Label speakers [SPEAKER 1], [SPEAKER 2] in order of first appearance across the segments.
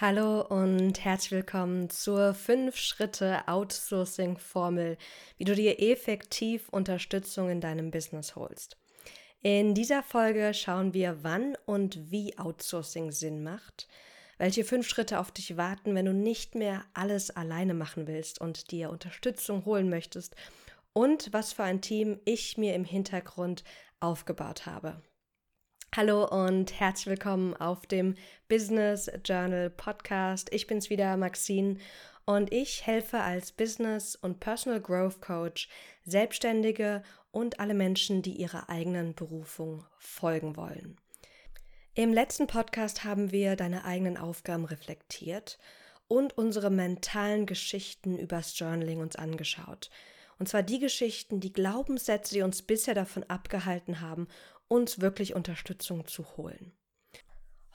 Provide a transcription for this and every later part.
[SPEAKER 1] Hallo und herzlich willkommen zur 5-Schritte-Outsourcing-Formel, wie du dir effektiv Unterstützung in deinem Business holst. In dieser Folge schauen wir, wann und wie Outsourcing Sinn macht, welche fünf Schritte auf dich warten, wenn du nicht mehr alles alleine machen willst und dir Unterstützung holen möchtest und was für ein Team ich mir im Hintergrund aufgebaut habe. Hallo und herzlich willkommen auf dem Business Journal Podcast. Ich bin's wieder, Maxine, und ich helfe als Business- und Personal Growth Coach Selbstständige und alle Menschen, die ihrer eigenen Berufung folgen wollen. Im letzten Podcast haben wir deine eigenen Aufgaben reflektiert und unsere mentalen Geschichten übers Journaling uns angeschaut. Und zwar die Geschichten, die Glaubenssätze, die uns bisher davon abgehalten haben, uns wirklich Unterstützung zu holen.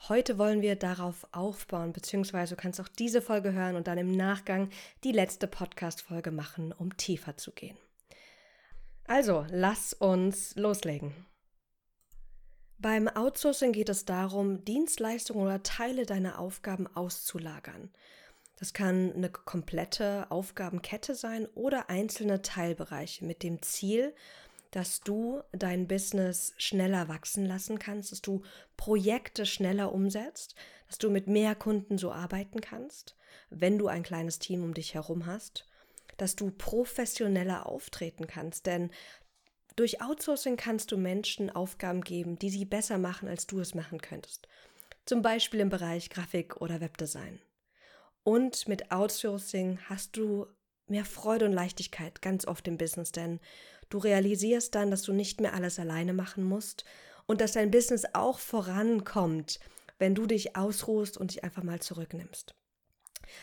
[SPEAKER 1] Heute wollen wir darauf aufbauen, beziehungsweise du kannst auch diese Folge hören und dann im Nachgang die letzte Podcast-Folge machen, um tiefer zu gehen. Also, lass uns loslegen. Beim Outsourcing geht es darum, Dienstleistungen oder Teile deiner Aufgaben auszulagern. Das kann eine komplette Aufgabenkette sein oder einzelne Teilbereiche mit dem Ziel, dass du dein Business schneller wachsen lassen kannst, dass du Projekte schneller umsetzt, dass du mit mehr Kunden so arbeiten kannst, wenn du ein kleines Team um dich herum hast, dass du professioneller auftreten kannst, denn durch Outsourcing kannst du Menschen Aufgaben geben, die sie besser machen, als du es machen könntest. Zum Beispiel im Bereich Grafik oder Webdesign. Und mit Outsourcing hast du mehr Freude und Leichtigkeit ganz oft im Business, denn Du realisierst dann, dass du nicht mehr alles alleine machen musst und dass dein Business auch vorankommt, wenn du dich ausruhst und dich einfach mal zurücknimmst.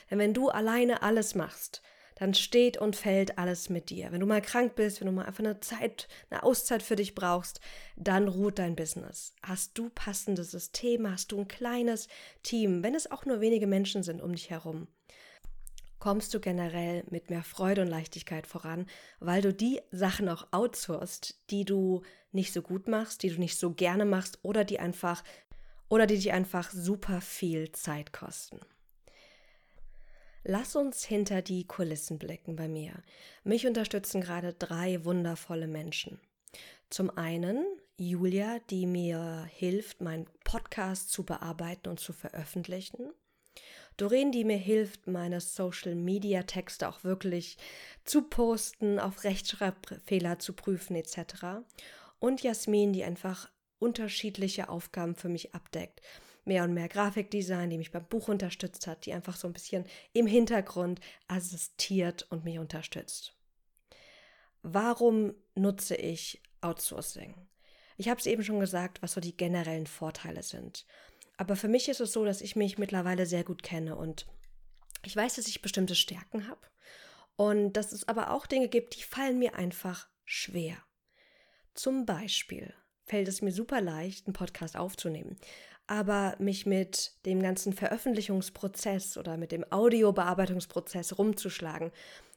[SPEAKER 1] Denn wenn du alleine alles machst, dann steht und fällt alles mit dir. Wenn du mal krank bist, wenn du mal einfach eine Zeit, eine Auszeit für dich brauchst, dann ruht dein Business. Hast du passende Systeme, hast du ein kleines Team, wenn es auch nur wenige Menschen sind um dich herum, kommst du generell mit mehr Freude und Leichtigkeit voran, weil du die Sachen auch outsourcest, die du nicht so gut machst, die du nicht so gerne machst oder die einfach oder die dich einfach super viel Zeit kosten. Lass uns hinter die Kulissen blicken bei mir. Mich unterstützen gerade drei wundervolle Menschen. Zum einen Julia, die mir hilft, meinen Podcast zu bearbeiten und zu veröffentlichen. Doreen, die mir hilft, meine Social-Media-Texte auch wirklich zu posten, auf Rechtschreibfehler zu prüfen etc. Und Jasmin, die einfach unterschiedliche Aufgaben für mich abdeckt. Mehr und mehr Grafikdesign, die mich beim Buch unterstützt hat, die einfach so ein bisschen im Hintergrund assistiert und mich unterstützt. Warum nutze ich Outsourcing? Ich habe es eben schon gesagt, was so die generellen Vorteile sind. Aber für mich ist es so, dass ich mich mittlerweile sehr gut kenne und ich weiß, dass ich bestimmte Stärken habe und dass es aber auch Dinge gibt, die fallen mir einfach schwer. Zum Beispiel fällt es mir super leicht, einen Podcast aufzunehmen, aber mich mit dem ganzen Veröffentlichungsprozess oder mit dem Audiobearbeitungsprozess rumzuschlagen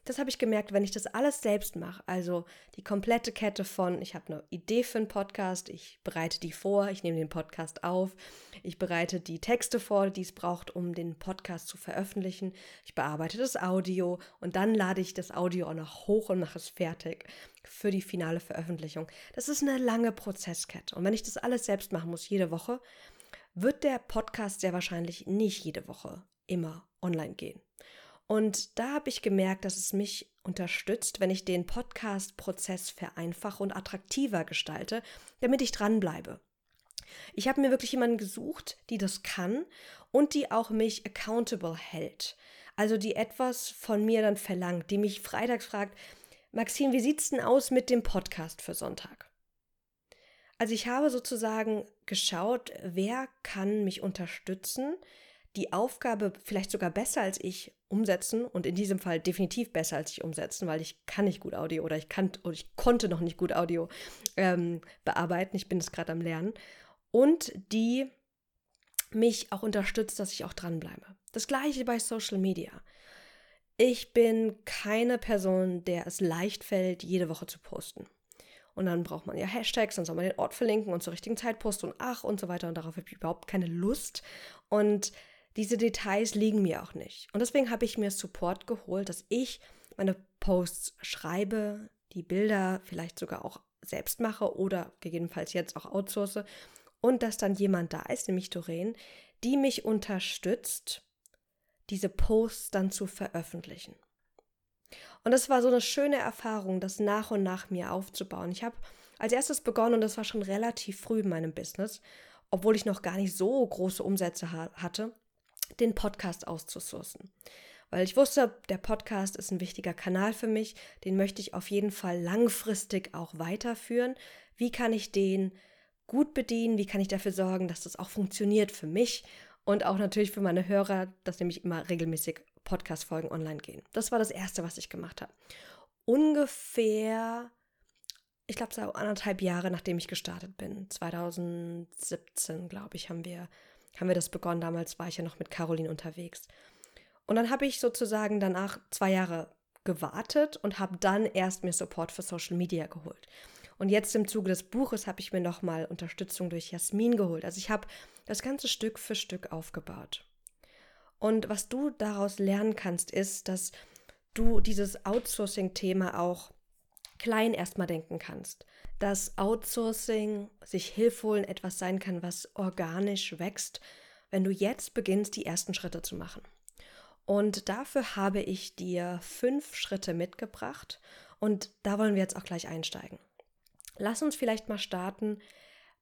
[SPEAKER 1] das habe ich gemerkt, wenn ich das alles selbst mache, also die komplette Kette von, ich habe eine Idee für einen Podcast, ich bereite die vor, ich nehme den Podcast auf, ich bereite die Texte vor, die es braucht, um den Podcast zu veröffentlichen, ich bearbeite das Audio und dann lade ich das Audio auch noch hoch und mache es fertig für die finale Veröffentlichung. Das ist eine lange Prozesskette. Und wenn ich das alles selbst machen muss, jede Woche, wird der Podcast sehr wahrscheinlich nicht jede Woche immer online gehen. Und da habe ich gemerkt, dass es mich unterstützt, wenn ich den Podcast-Prozess vereinfache und attraktiver gestalte, damit ich dranbleibe. Ich habe mir wirklich jemanden gesucht, die das kann und die auch mich accountable hält. Also die etwas von mir dann verlangt, die mich freitags fragt, Maxine, wie sieht's denn aus mit dem Podcast für Sonntag? Also ich habe sozusagen geschaut, wer kann mich unterstützen, die Aufgabe vielleicht sogar besser als ich umsetzen und in diesem Fall definitiv besser als ich umsetzen, weil ich kann nicht gut Audio oder ich kann oder ich konnte noch nicht gut Audio ähm, bearbeiten. Ich bin es gerade am Lernen und die mich auch unterstützt, dass ich auch dranbleibe. Das gleiche bei Social Media. Ich bin keine Person, der es leicht fällt, jede Woche zu posten. Und dann braucht man ja Hashtags, dann soll man den Ort verlinken und zur richtigen Zeit posten und ach und so weiter. Und darauf habe ich überhaupt keine Lust. Und diese Details liegen mir auch nicht. Und deswegen habe ich mir Support geholt, dass ich meine Posts schreibe, die Bilder vielleicht sogar auch selbst mache oder gegebenenfalls jetzt auch outsource und dass dann jemand da ist, nämlich Doreen, die mich unterstützt, diese Posts dann zu veröffentlichen. Und das war so eine schöne Erfahrung, das nach und nach mir aufzubauen. Ich habe als erstes begonnen und das war schon relativ früh in meinem Business, obwohl ich noch gar nicht so große Umsätze ha hatte, den Podcast auszusourcen. Weil ich wusste, der Podcast ist ein wichtiger Kanal für mich, den möchte ich auf jeden Fall langfristig auch weiterführen. Wie kann ich den gut bedienen? Wie kann ich dafür sorgen, dass das auch funktioniert für mich und auch natürlich für meine Hörer, dass nämlich immer regelmäßig Podcast-Folgen online gehen. Das war das Erste, was ich gemacht habe. Ungefähr, ich glaube, so anderthalb Jahre nachdem ich gestartet bin, 2017, glaube ich, haben wir, haben wir das begonnen. Damals war ich ja noch mit Caroline unterwegs. Und dann habe ich sozusagen danach zwei Jahre gewartet und habe dann erst mir Support für Social Media geholt. Und jetzt im Zuge des Buches habe ich mir nochmal Unterstützung durch Jasmin geholt. Also ich habe das ganze Stück für Stück aufgebaut. Und was du daraus lernen kannst, ist, dass du dieses Outsourcing-Thema auch klein erstmal denken kannst. Dass Outsourcing, sich Hilfe holen, etwas sein kann, was organisch wächst, wenn du jetzt beginnst, die ersten Schritte zu machen. Und dafür habe ich dir fünf Schritte mitgebracht und da wollen wir jetzt auch gleich einsteigen. Lass uns vielleicht mal starten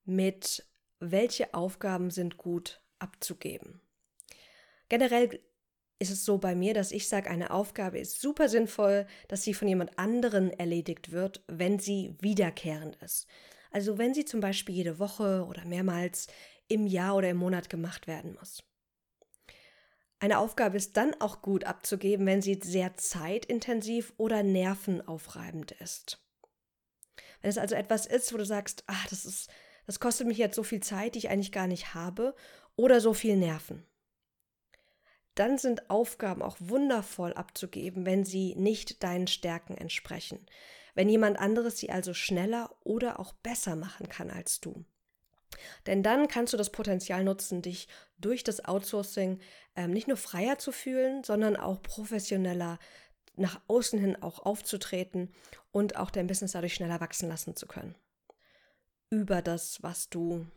[SPEAKER 1] mit, welche Aufgaben sind gut abzugeben. Generell ist es so bei mir, dass ich sage, eine Aufgabe ist super sinnvoll, dass sie von jemand anderen erledigt wird, wenn sie wiederkehrend ist. Also wenn sie zum Beispiel jede Woche oder mehrmals im Jahr oder im Monat gemacht werden muss. Eine Aufgabe ist dann auch gut abzugeben, wenn sie sehr zeitintensiv oder nervenaufreibend ist. Wenn es also etwas ist, wo du sagst, ach, das ist, das kostet mich jetzt so viel Zeit, die ich eigentlich gar nicht habe, oder so viel Nerven. Dann sind Aufgaben auch wundervoll abzugeben, wenn sie nicht deinen Stärken entsprechen. Wenn jemand anderes sie also schneller oder auch besser machen kann als du. Denn dann kannst du das Potenzial nutzen, dich durch das Outsourcing ähm, nicht nur freier zu fühlen, sondern auch professioneller nach außen hin auch aufzutreten und auch dein Business dadurch schneller wachsen lassen zu können. Über das, was du.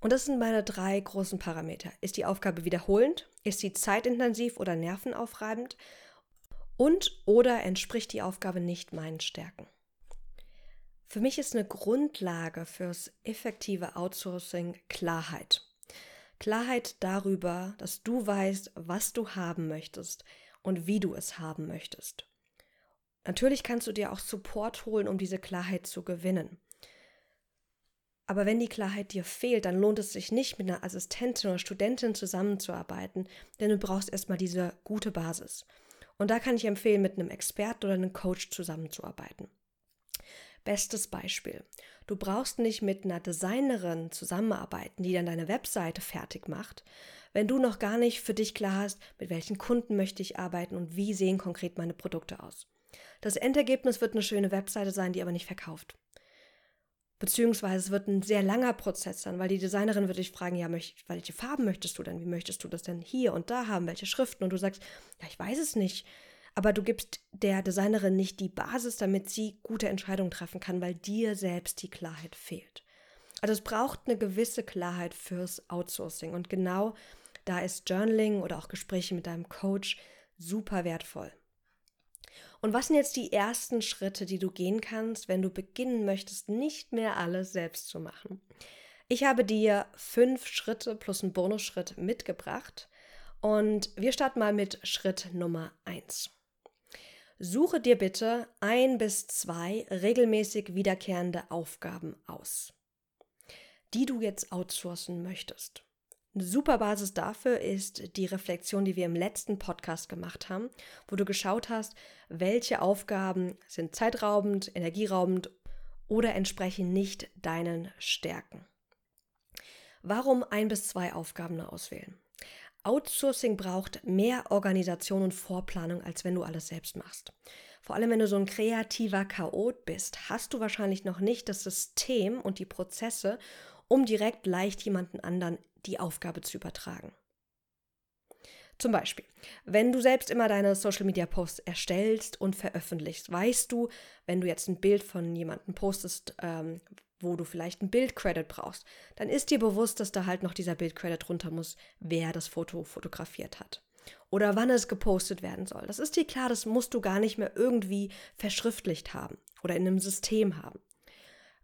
[SPEAKER 1] Und das sind meine drei großen Parameter. Ist die Aufgabe wiederholend? Ist sie zeitintensiv oder nervenaufreibend? Und oder entspricht die Aufgabe nicht meinen Stärken? Für mich ist eine Grundlage fürs effektive Outsourcing Klarheit. Klarheit darüber, dass du weißt, was du haben möchtest, und wie du es haben möchtest. Natürlich kannst du dir auch Support holen, um diese Klarheit zu gewinnen. Aber wenn die Klarheit dir fehlt, dann lohnt es sich nicht, mit einer Assistentin oder Studentin zusammenzuarbeiten, denn du brauchst erstmal diese gute Basis. Und da kann ich empfehlen, mit einem Experten oder einem Coach zusammenzuarbeiten. Bestes Beispiel. Du brauchst nicht mit einer Designerin zusammenarbeiten, die dann deine Webseite fertig macht, wenn du noch gar nicht für dich klar hast, mit welchen Kunden möchte ich arbeiten und wie sehen konkret meine Produkte aus. Das Endergebnis wird eine schöne Webseite sein, die aber nicht verkauft. Beziehungsweise es wird ein sehr langer Prozess sein, weil die Designerin wird dich fragen, ja, welche Farben möchtest du denn? Wie möchtest du das denn hier und da haben? Welche Schriften? Und du sagst, ja, ich weiß es nicht. Aber du gibst der Designerin nicht die Basis, damit sie gute Entscheidungen treffen kann, weil dir selbst die Klarheit fehlt. Also es braucht eine gewisse Klarheit fürs Outsourcing. Und genau da ist Journaling oder auch Gespräche mit deinem Coach super wertvoll. Und was sind jetzt die ersten Schritte, die du gehen kannst, wenn du beginnen möchtest, nicht mehr alles selbst zu machen? Ich habe dir fünf Schritte plus einen Bonusschritt mitgebracht und wir starten mal mit Schritt Nummer eins. Suche dir bitte ein bis zwei regelmäßig wiederkehrende Aufgaben aus, die du jetzt outsourcen möchtest. Eine super Basis dafür ist die Reflexion, die wir im letzten Podcast gemacht haben, wo du geschaut hast, welche Aufgaben sind zeitraubend, energieraubend oder entsprechen nicht deinen Stärken. Warum ein bis zwei Aufgaben auswählen? Outsourcing braucht mehr Organisation und Vorplanung, als wenn du alles selbst machst. Vor allem, wenn du so ein kreativer Chaot bist, hast du wahrscheinlich noch nicht das System und die Prozesse, um direkt leicht jemanden anderen die Aufgabe zu übertragen. Zum Beispiel, wenn du selbst immer deine Social Media Posts erstellst und veröffentlichst, weißt du, wenn du jetzt ein Bild von jemandem postest, ähm, wo du vielleicht ein Bildcredit brauchst, dann ist dir bewusst, dass da halt noch dieser Bildcredit runter muss, wer das Foto fotografiert hat. Oder wann es gepostet werden soll. Das ist dir klar, das musst du gar nicht mehr irgendwie verschriftlicht haben oder in einem System haben.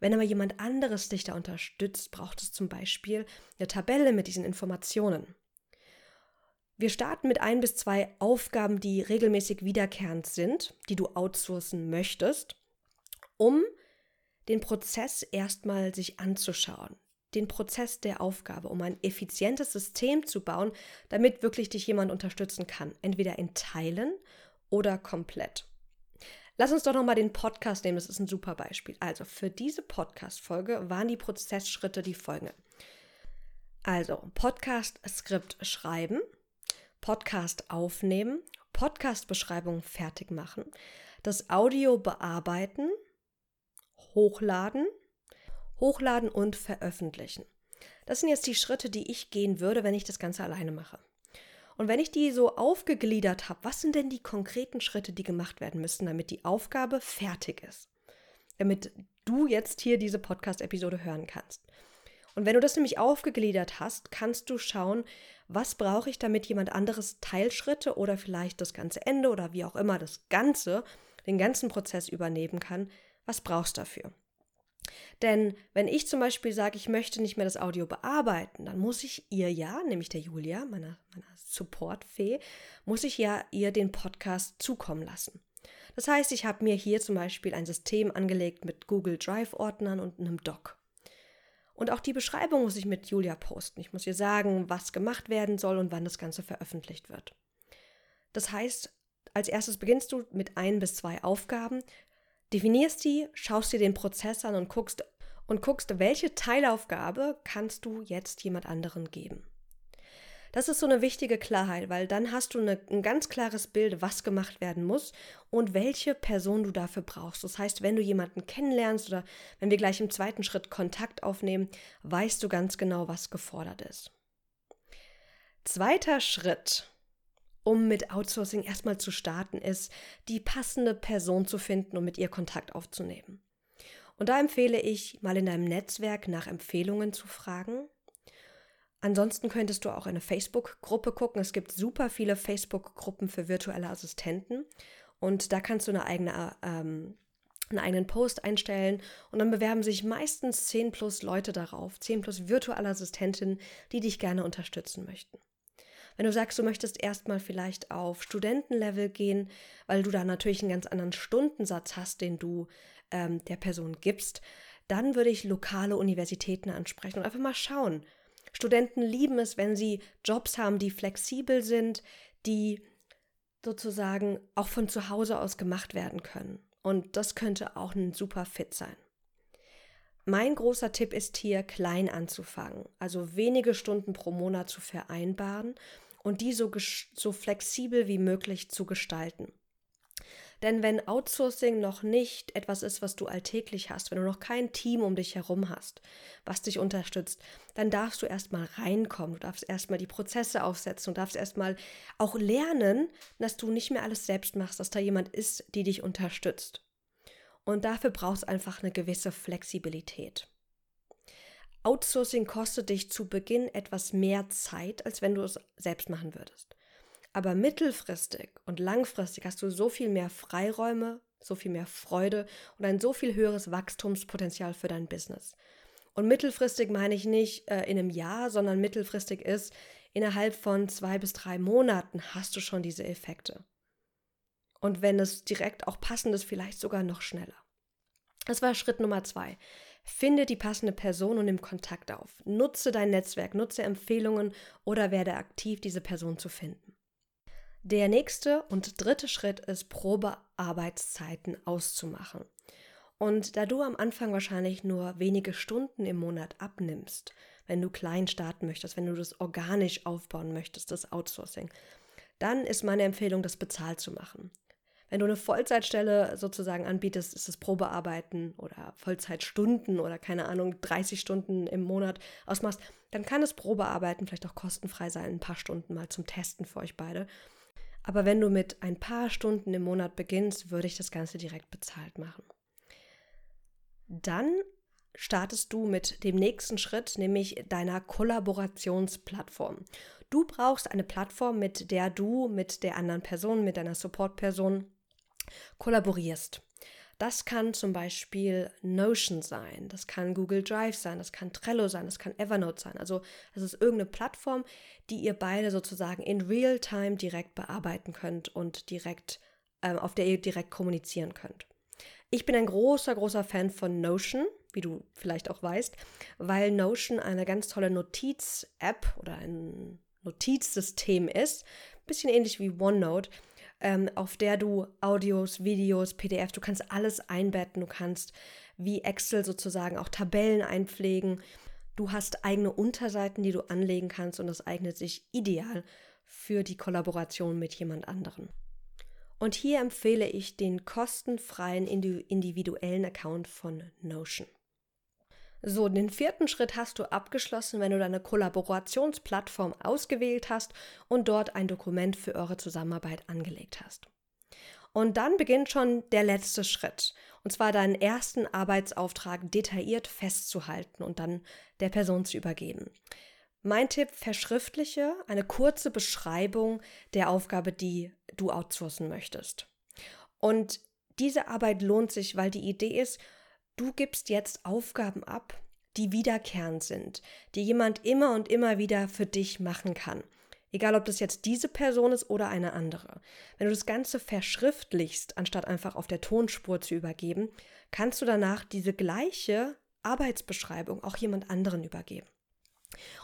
[SPEAKER 1] Wenn aber jemand anderes dich da unterstützt, braucht es zum Beispiel eine Tabelle mit diesen Informationen. Wir starten mit ein bis zwei Aufgaben, die regelmäßig wiederkehrend sind, die du outsourcen möchtest, um den Prozess erstmal sich anzuschauen. Den Prozess der Aufgabe, um ein effizientes System zu bauen, damit wirklich dich jemand unterstützen kann. Entweder in Teilen oder komplett. Lass uns doch nochmal den Podcast nehmen, das ist ein super Beispiel. Also für diese Podcast-Folge waren die Prozessschritte die folgenden. Also Podcast-Skript schreiben, Podcast aufnehmen, Podcast-Beschreibung fertig machen, das Audio bearbeiten, hochladen, hochladen und veröffentlichen. Das sind jetzt die Schritte, die ich gehen würde, wenn ich das Ganze alleine mache. Und wenn ich die so aufgegliedert habe, was sind denn die konkreten Schritte, die gemacht werden müssen, damit die Aufgabe fertig ist? Damit du jetzt hier diese Podcast-Episode hören kannst. Und wenn du das nämlich aufgegliedert hast, kannst du schauen, was brauche ich, damit jemand anderes Teilschritte oder vielleicht das ganze Ende oder wie auch immer das Ganze, den ganzen Prozess übernehmen kann. Was brauchst du dafür? Denn wenn ich zum Beispiel sage, ich möchte nicht mehr das Audio bearbeiten, dann muss ich ihr ja, nämlich der Julia, meiner, meiner Supportfee, muss ich ja ihr den Podcast zukommen lassen. Das heißt, ich habe mir hier zum Beispiel ein System angelegt mit Google Drive-Ordnern und einem Doc. Und auch die Beschreibung muss ich mit Julia posten. Ich muss ihr sagen, was gemacht werden soll und wann das Ganze veröffentlicht wird. Das heißt, als erstes beginnst du mit ein bis zwei Aufgaben, Definierst die, schaust dir den Prozess an und guckst, und guckst, welche Teilaufgabe kannst du jetzt jemand anderen geben. Das ist so eine wichtige Klarheit, weil dann hast du eine, ein ganz klares Bild, was gemacht werden muss und welche Person du dafür brauchst. Das heißt, wenn du jemanden kennenlernst oder wenn wir gleich im zweiten Schritt Kontakt aufnehmen, weißt du ganz genau, was gefordert ist. Zweiter Schritt um mit Outsourcing erstmal zu starten, ist, die passende Person zu finden und mit ihr Kontakt aufzunehmen. Und da empfehle ich, mal in deinem Netzwerk nach Empfehlungen zu fragen. Ansonsten könntest du auch eine Facebook-Gruppe gucken. Es gibt super viele Facebook-Gruppen für virtuelle Assistenten. Und da kannst du eine eigene, ähm, einen eigenen Post einstellen und dann bewerben sich meistens 10 plus Leute darauf, 10 plus virtuelle Assistentinnen, die dich gerne unterstützen möchten. Wenn du sagst, du möchtest erstmal vielleicht auf Studentenlevel gehen, weil du da natürlich einen ganz anderen Stundensatz hast, den du ähm, der Person gibst, dann würde ich lokale Universitäten ansprechen und einfach mal schauen. Studenten lieben es, wenn sie Jobs haben, die flexibel sind, die sozusagen auch von zu Hause aus gemacht werden können. Und das könnte auch ein super Fit sein. Mein großer Tipp ist hier, klein anzufangen, also wenige Stunden pro Monat zu vereinbaren und die so, so flexibel wie möglich zu gestalten. Denn wenn Outsourcing noch nicht etwas ist, was du alltäglich hast, wenn du noch kein Team um dich herum hast, was dich unterstützt, dann darfst du erstmal reinkommen, du darfst erstmal die Prozesse aufsetzen, du darfst erstmal auch lernen, dass du nicht mehr alles selbst machst, dass da jemand ist, die dich unterstützt. Und dafür brauchst du einfach eine gewisse Flexibilität. Outsourcing kostet dich zu Beginn etwas mehr Zeit, als wenn du es selbst machen würdest. Aber mittelfristig und langfristig hast du so viel mehr Freiräume, so viel mehr Freude und ein so viel höheres Wachstumspotenzial für dein Business. Und mittelfristig meine ich nicht äh, in einem Jahr, sondern mittelfristig ist, innerhalb von zwei bis drei Monaten hast du schon diese Effekte. Und wenn es direkt auch passend ist, vielleicht sogar noch schneller. Das war Schritt Nummer zwei. Finde die passende Person und nimm Kontakt auf. Nutze dein Netzwerk, nutze Empfehlungen oder werde aktiv, diese Person zu finden. Der nächste und dritte Schritt ist, Probearbeitszeiten auszumachen. Und da du am Anfang wahrscheinlich nur wenige Stunden im Monat abnimmst, wenn du klein starten möchtest, wenn du das organisch aufbauen möchtest, das Outsourcing, dann ist meine Empfehlung, das bezahlt zu machen. Wenn du eine Vollzeitstelle sozusagen anbietest, ist es Probearbeiten oder Vollzeitstunden oder keine Ahnung, 30 Stunden im Monat ausmachst, dann kann es Probearbeiten vielleicht auch kostenfrei sein, ein paar Stunden mal zum Testen für euch beide. Aber wenn du mit ein paar Stunden im Monat beginnst, würde ich das Ganze direkt bezahlt machen. Dann startest du mit dem nächsten Schritt, nämlich deiner Kollaborationsplattform. Du brauchst eine Plattform, mit der du mit der anderen Person, mit deiner Support-Person kollaborierst. Das kann zum Beispiel Notion sein, das kann Google Drive sein, das kann Trello sein, das kann Evernote sein. Also es ist irgendeine Plattform, die ihr beide sozusagen in Real-Time direkt bearbeiten könnt und direkt, äh, auf der ihr direkt kommunizieren könnt. Ich bin ein großer, großer Fan von Notion, wie du vielleicht auch weißt, weil Notion eine ganz tolle Notiz-App oder ein Notizsystem ist, bisschen ähnlich wie OneNote, ähm, auf der du Audios, Videos, PDFs, du kannst alles einbetten, du kannst wie Excel sozusagen auch Tabellen einpflegen. Du hast eigene Unterseiten, die du anlegen kannst und das eignet sich ideal für die Kollaboration mit jemand anderem. Und hier empfehle ich den kostenfreien individuellen Account von Notion. So, den vierten Schritt hast du abgeschlossen, wenn du deine Kollaborationsplattform ausgewählt hast und dort ein Dokument für eure Zusammenarbeit angelegt hast. Und dann beginnt schon der letzte Schritt, und zwar deinen ersten Arbeitsauftrag detailliert festzuhalten und dann der Person zu übergeben. Mein Tipp, verschriftliche eine kurze Beschreibung der Aufgabe, die du outsourcen möchtest. Und diese Arbeit lohnt sich, weil die Idee ist, Du gibst jetzt Aufgaben ab, die wiederkehrend sind, die jemand immer und immer wieder für dich machen kann. Egal, ob das jetzt diese Person ist oder eine andere. Wenn du das Ganze verschriftlichst, anstatt einfach auf der Tonspur zu übergeben, kannst du danach diese gleiche Arbeitsbeschreibung auch jemand anderen übergeben.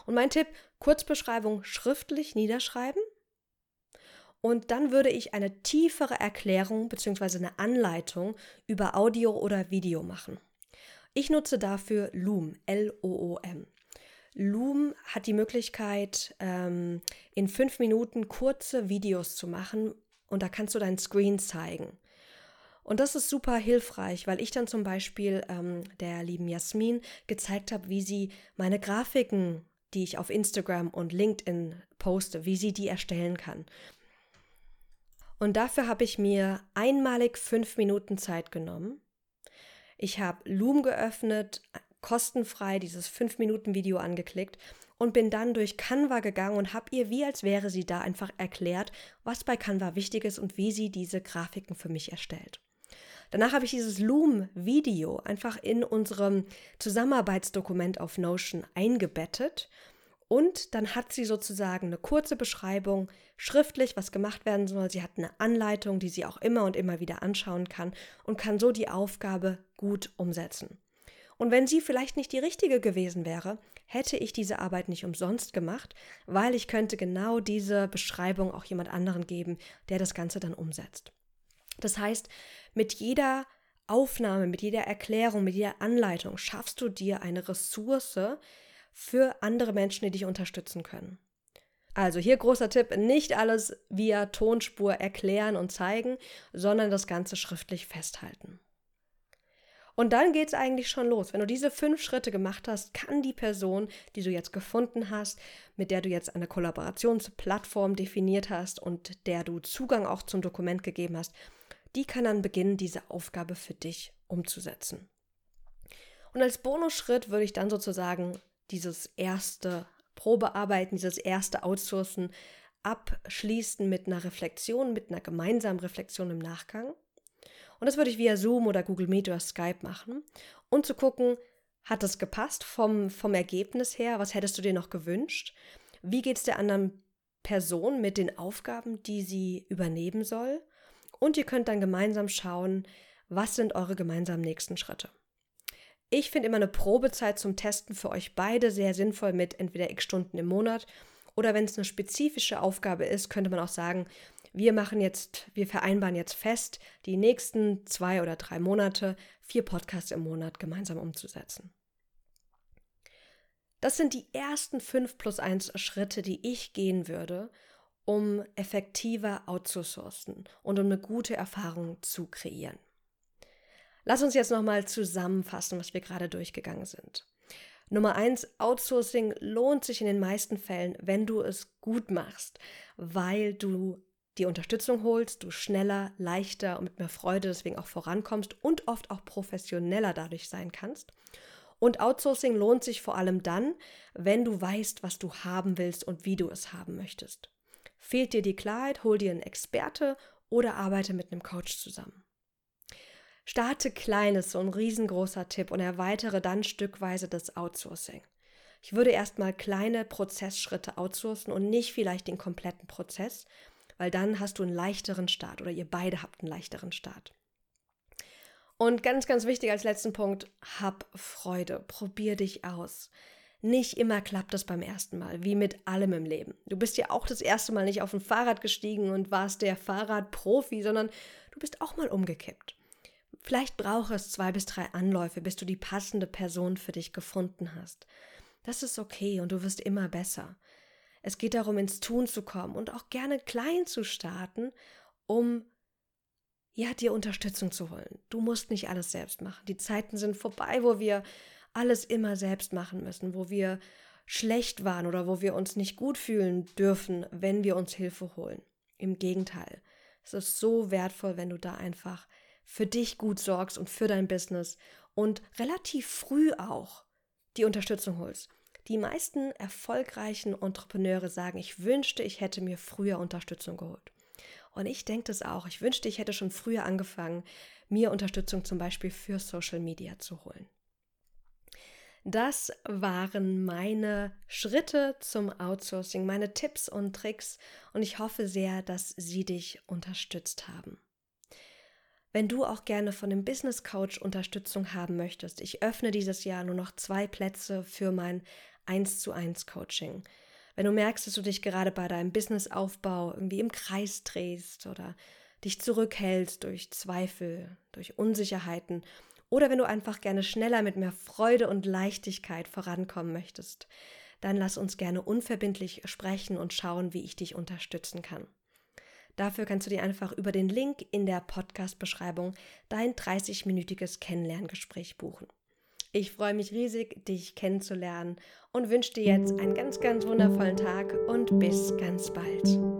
[SPEAKER 1] Und mein Tipp, Kurzbeschreibung schriftlich niederschreiben. Und dann würde ich eine tiefere Erklärung bzw. eine Anleitung über Audio oder Video machen. Ich nutze dafür Loom, L-O-O-M. Loom hat die Möglichkeit, ähm, in fünf Minuten kurze Videos zu machen und da kannst du deinen Screen zeigen. Und das ist super hilfreich, weil ich dann zum Beispiel ähm, der lieben Jasmin gezeigt habe, wie sie meine Grafiken, die ich auf Instagram und LinkedIn poste, wie sie die erstellen kann. Und dafür habe ich mir einmalig fünf Minuten Zeit genommen ich habe Loom geöffnet, kostenfrei dieses 5-Minuten-Video angeklickt und bin dann durch Canva gegangen und habe ihr, wie als wäre sie da, einfach erklärt, was bei Canva wichtig ist und wie sie diese Grafiken für mich erstellt. Danach habe ich dieses Loom-Video einfach in unserem Zusammenarbeitsdokument auf Notion eingebettet und dann hat sie sozusagen eine kurze Beschreibung, schriftlich, was gemacht werden soll. Sie hat eine Anleitung, die sie auch immer und immer wieder anschauen kann und kann so die Aufgabe gut umsetzen. Und wenn sie vielleicht nicht die richtige gewesen wäre, hätte ich diese Arbeit nicht umsonst gemacht, weil ich könnte genau diese Beschreibung auch jemand anderen geben, der das Ganze dann umsetzt. Das heißt, mit jeder Aufnahme, mit jeder Erklärung, mit jeder Anleitung schaffst du dir eine Ressource, für andere Menschen, die dich unterstützen können. Also hier großer Tipp, nicht alles via Tonspur erklären und zeigen, sondern das Ganze schriftlich festhalten. Und dann geht es eigentlich schon los. Wenn du diese fünf Schritte gemacht hast, kann die Person, die du jetzt gefunden hast, mit der du jetzt eine Kollaborationsplattform definiert hast und der du Zugang auch zum Dokument gegeben hast, die kann dann beginnen, diese Aufgabe für dich umzusetzen. Und als Bonusschritt würde ich dann sozusagen dieses erste Probearbeiten, dieses erste Outsourcen abschließen mit einer Reflexion, mit einer gemeinsamen Reflexion im Nachgang. Und das würde ich via Zoom oder Google Meet oder Skype machen und zu gucken, hat das gepasst vom, vom Ergebnis her? Was hättest du dir noch gewünscht? Wie geht es der anderen Person mit den Aufgaben, die sie übernehmen soll? Und ihr könnt dann gemeinsam schauen, was sind eure gemeinsamen nächsten Schritte. Ich finde immer eine Probezeit zum Testen für euch beide sehr sinnvoll mit entweder x Stunden im Monat oder wenn es eine spezifische Aufgabe ist, könnte man auch sagen, wir machen jetzt, wir vereinbaren jetzt fest, die nächsten zwei oder drei Monate vier Podcasts im Monat gemeinsam umzusetzen. Das sind die ersten fünf plus eins Schritte, die ich gehen würde, um effektiver outzusourcen und um eine gute Erfahrung zu kreieren. Lass uns jetzt nochmal zusammenfassen, was wir gerade durchgegangen sind. Nummer eins, Outsourcing lohnt sich in den meisten Fällen, wenn du es gut machst, weil du die Unterstützung holst, du schneller, leichter und mit mehr Freude deswegen auch vorankommst und oft auch professioneller dadurch sein kannst. Und Outsourcing lohnt sich vor allem dann, wenn du weißt, was du haben willst und wie du es haben möchtest. Fehlt dir die Klarheit, hol dir einen Experte oder arbeite mit einem Coach zusammen. Starte klein ist so ein riesengroßer Tipp und erweitere dann stückweise das Outsourcing. Ich würde erstmal kleine Prozessschritte outsourcen und nicht vielleicht den kompletten Prozess, weil dann hast du einen leichteren Start oder ihr beide habt einen leichteren Start. Und ganz, ganz wichtig als letzten Punkt, hab Freude, probier dich aus. Nicht immer klappt es beim ersten Mal, wie mit allem im Leben. Du bist ja auch das erste Mal nicht auf ein Fahrrad gestiegen und warst der Fahrradprofi, sondern du bist auch mal umgekippt. Vielleicht braucht es zwei bis drei Anläufe, bis du die passende Person für dich gefunden hast. Das ist okay und du wirst immer besser. Es geht darum, ins Tun zu kommen und auch gerne klein zu starten, um ja, dir Unterstützung zu holen. Du musst nicht alles selbst machen. Die Zeiten sind vorbei, wo wir alles immer selbst machen müssen, wo wir schlecht waren oder wo wir uns nicht gut fühlen dürfen, wenn wir uns Hilfe holen. Im Gegenteil, es ist so wertvoll, wenn du da einfach für dich gut sorgst und für dein Business und relativ früh auch die Unterstützung holst. Die meisten erfolgreichen Entrepreneure sagen, ich wünschte, ich hätte mir früher Unterstützung geholt. Und ich denke das auch. Ich wünschte, ich hätte schon früher angefangen, mir Unterstützung zum Beispiel für Social Media zu holen. Das waren meine Schritte zum Outsourcing, meine Tipps und Tricks und ich hoffe sehr, dass sie dich unterstützt haben. Wenn du auch gerne von dem Business Coach Unterstützung haben möchtest, ich öffne dieses Jahr nur noch zwei Plätze für mein 1 zu 1 Coaching. Wenn du merkst, dass du dich gerade bei deinem Businessaufbau irgendwie im Kreis drehst oder dich zurückhältst durch Zweifel, durch Unsicherheiten oder wenn du einfach gerne schneller mit mehr Freude und Leichtigkeit vorankommen möchtest, dann lass uns gerne unverbindlich sprechen und schauen, wie ich dich unterstützen kann. Dafür kannst du dir einfach über den Link in der Podcast-Beschreibung dein 30-minütiges Kennenlerngespräch buchen. Ich freue mich riesig, dich kennenzulernen und wünsche dir jetzt einen ganz, ganz wundervollen Tag und bis ganz bald.